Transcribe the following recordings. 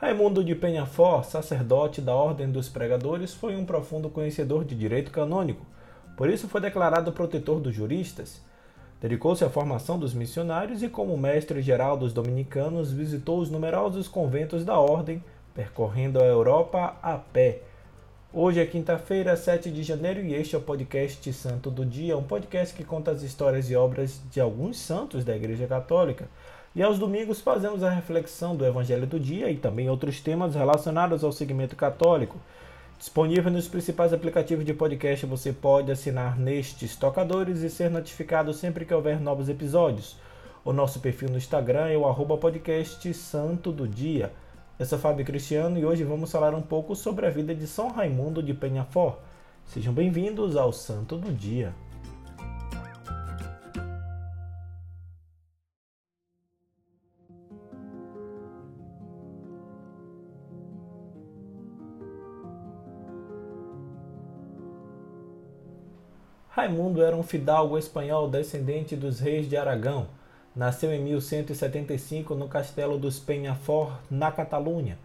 Raimundo de Penhafort, sacerdote da Ordem dos Pregadores, foi um profundo conhecedor de direito canônico, por isso foi declarado protetor dos juristas. Dedicou-se à formação dos missionários e, como mestre-geral dos dominicanos, visitou os numerosos conventos da Ordem, percorrendo a Europa a pé. Hoje é quinta-feira, 7 de janeiro, e este é o podcast Santo do Dia, um podcast que conta as histórias e obras de alguns santos da Igreja Católica. E aos domingos fazemos a reflexão do Evangelho do Dia e também outros temas relacionados ao segmento católico. Disponível nos principais aplicativos de podcast, você pode assinar nestes tocadores e ser notificado sempre que houver novos episódios. O nosso perfil no Instagram é o arroba podcast Santo do Dia. Eu sou Fábio Cristiano e hoje vamos falar um pouco sobre a vida de São Raimundo de Penhafort. Sejam bem-vindos ao Santo do Dia. Raimundo era um fidalgo espanhol descendente dos reis de Aragão. Nasceu em 1175 no castelo dos Peñafort, na Catalunha.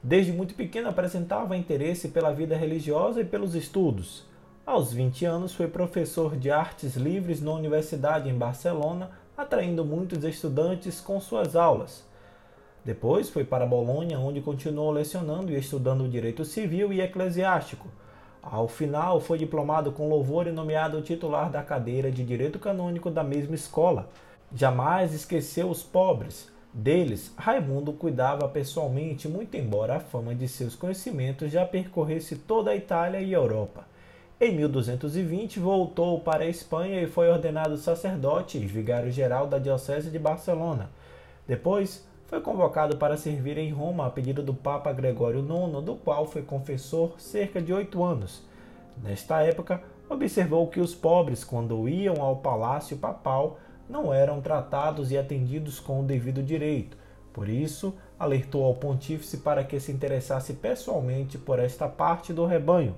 Desde muito pequeno apresentava interesse pela vida religiosa e pelos estudos. Aos 20 anos foi professor de artes livres na universidade em Barcelona, atraindo muitos estudantes com suas aulas. Depois foi para Bolonha, onde continuou lecionando e estudando direito civil e eclesiástico. Ao final, foi diplomado com louvor e nomeado titular da cadeira de Direito Canônico da mesma escola. Jamais esqueceu os pobres. Deles, Raimundo cuidava pessoalmente, muito embora a fama de seus conhecimentos já percorresse toda a Itália e Europa. Em 1220, voltou para a Espanha e foi ordenado sacerdote e vigário-geral da Diocese de Barcelona. Depois, foi convocado para servir em Roma a pedido do Papa Gregório IX, do qual foi confessor cerca de oito anos. Nesta época, observou que os pobres, quando iam ao palácio papal, não eram tratados e atendidos com o devido direito. Por isso, alertou ao pontífice para que se interessasse pessoalmente por esta parte do rebanho.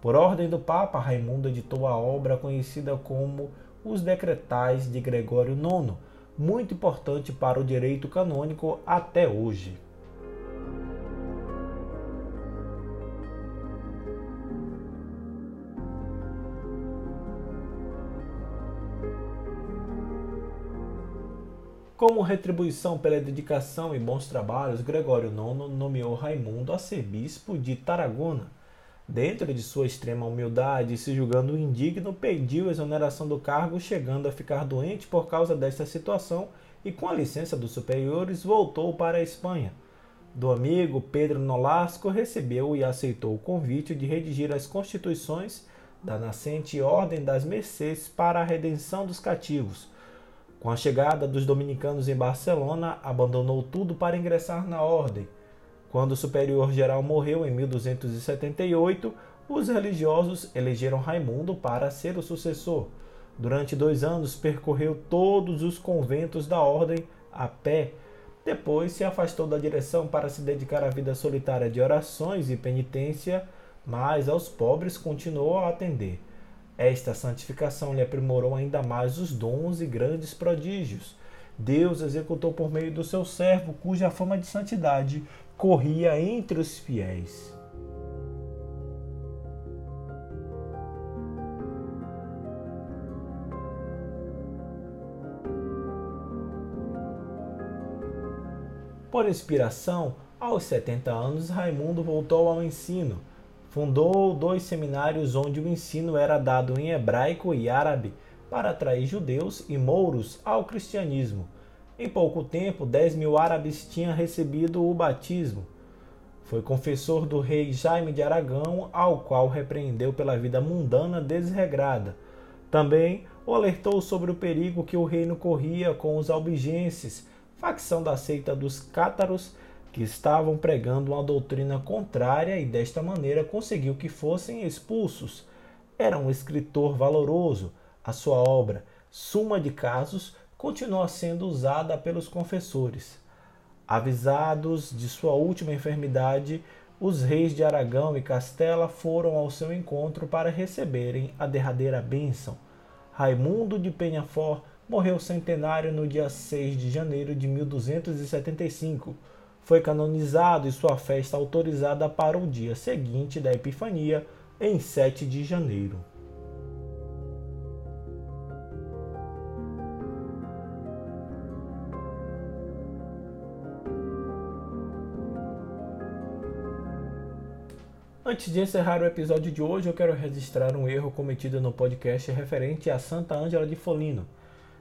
Por ordem do Papa, Raimundo editou a obra conhecida como Os Decretais de Gregório IX, muito importante para o direito canônico até hoje. Como retribuição pela dedicação e bons trabalhos, Gregório IX nomeou Raimundo arcebispo de Tarragona Dentro de sua extrema humildade, se julgando indigno, pediu exoneração do cargo, chegando a ficar doente por causa desta situação e, com a licença dos superiores, voltou para a Espanha. Do amigo Pedro Nolasco, recebeu e aceitou o convite de redigir as constituições da nascente Ordem das Mercês para a redenção dos cativos. Com a chegada dos dominicanos em Barcelona, abandonou tudo para ingressar na ordem quando o superior geral morreu em 1278, os religiosos elegeram Raimundo para ser o sucessor. Durante dois anos percorreu todos os conventos da ordem a pé. Depois se afastou da direção para se dedicar à vida solitária de orações e penitência, mas aos pobres continuou a atender. Esta santificação lhe aprimorou ainda mais os dons e grandes prodígios. Deus executou por meio do seu servo, cuja fama de santidade corria entre os fiéis. Por inspiração, aos 70 anos, Raimundo voltou ao ensino. Fundou dois seminários onde o ensino era dado em hebraico e árabe para atrair judeus e mouros ao cristianismo. Em pouco tempo, 10 mil árabes tinham recebido o batismo. Foi confessor do rei Jaime de Aragão, ao qual repreendeu pela vida mundana desregrada. Também o alertou sobre o perigo que o reino corria com os albigenses, facção da seita dos cátaros, que estavam pregando uma doutrina contrária e desta maneira conseguiu que fossem expulsos. Era um escritor valoroso. A sua obra, Suma de Casos, continua sendo usada pelos confessores. Avisados de sua última enfermidade, os reis de Aragão e Castela foram ao seu encontro para receberem a derradeira bênção. Raimundo de Penhafort morreu centenário no dia 6 de janeiro de 1275. Foi canonizado e sua festa autorizada para o dia seguinte da Epifania, em 7 de janeiro. Antes de encerrar o episódio de hoje, eu quero registrar um erro cometido no podcast referente a Santa Ângela de Folino.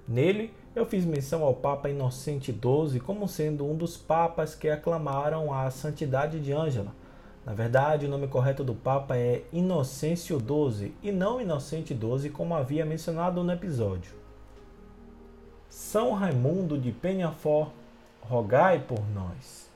Nele, eu fiz menção ao Papa Inocente XII como sendo um dos papas que aclamaram a santidade de Ângela. Na verdade, o nome correto do Papa é Inocêncio XII e não Inocente XII, como havia mencionado no episódio. São Raimundo de Penhafort, rogai por nós.